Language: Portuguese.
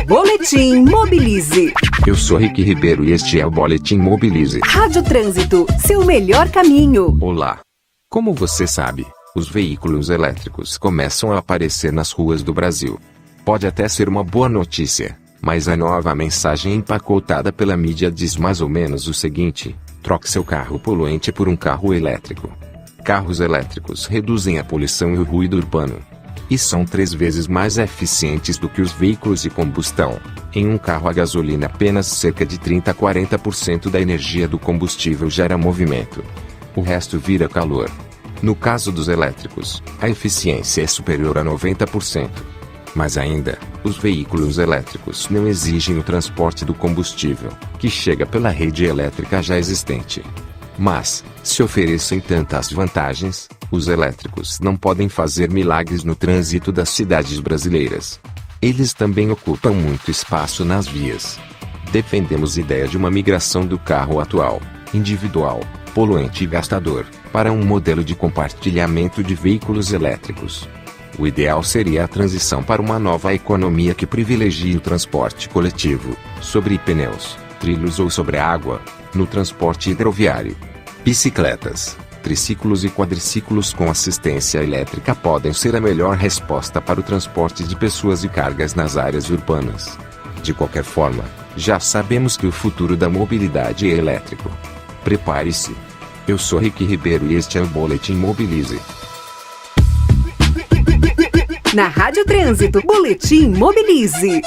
Boletim Mobilize. Eu sou Rick Ribeiro e este é o Boletim Mobilize. Rádio Trânsito, seu melhor caminho. Olá. Como você sabe, os veículos elétricos começam a aparecer nas ruas do Brasil. Pode até ser uma boa notícia, mas a nova mensagem empacotada pela mídia diz mais ou menos o seguinte: troque seu carro poluente por um carro elétrico. Carros elétricos reduzem a poluição e o ruído urbano. E são três vezes mais eficientes do que os veículos de combustão. Em um carro a gasolina, apenas cerca de 30 a 40% da energia do combustível gera movimento. O resto vira calor. No caso dos elétricos, a eficiência é superior a 90%. Mas ainda, os veículos elétricos não exigem o transporte do combustível, que chega pela rede elétrica já existente. Mas, se oferecem tantas vantagens, os elétricos não podem fazer milagres no trânsito das cidades brasileiras. Eles também ocupam muito espaço nas vias. Defendemos a ideia de uma migração do carro atual, individual, poluente e gastador, para um modelo de compartilhamento de veículos elétricos. O ideal seria a transição para uma nova economia que privilegie o transporte coletivo, sobre pneus, trilhos ou sobre água, no transporte hidroviário. Bicicletas, triciclos e quadriciclos com assistência elétrica podem ser a melhor resposta para o transporte de pessoas e cargas nas áreas urbanas. De qualquer forma, já sabemos que o futuro da mobilidade é elétrico. Prepare-se. Eu sou Rick Ribeiro e este é o Boletim Mobilize. Na Rádio Trânsito, Boletim Mobilize.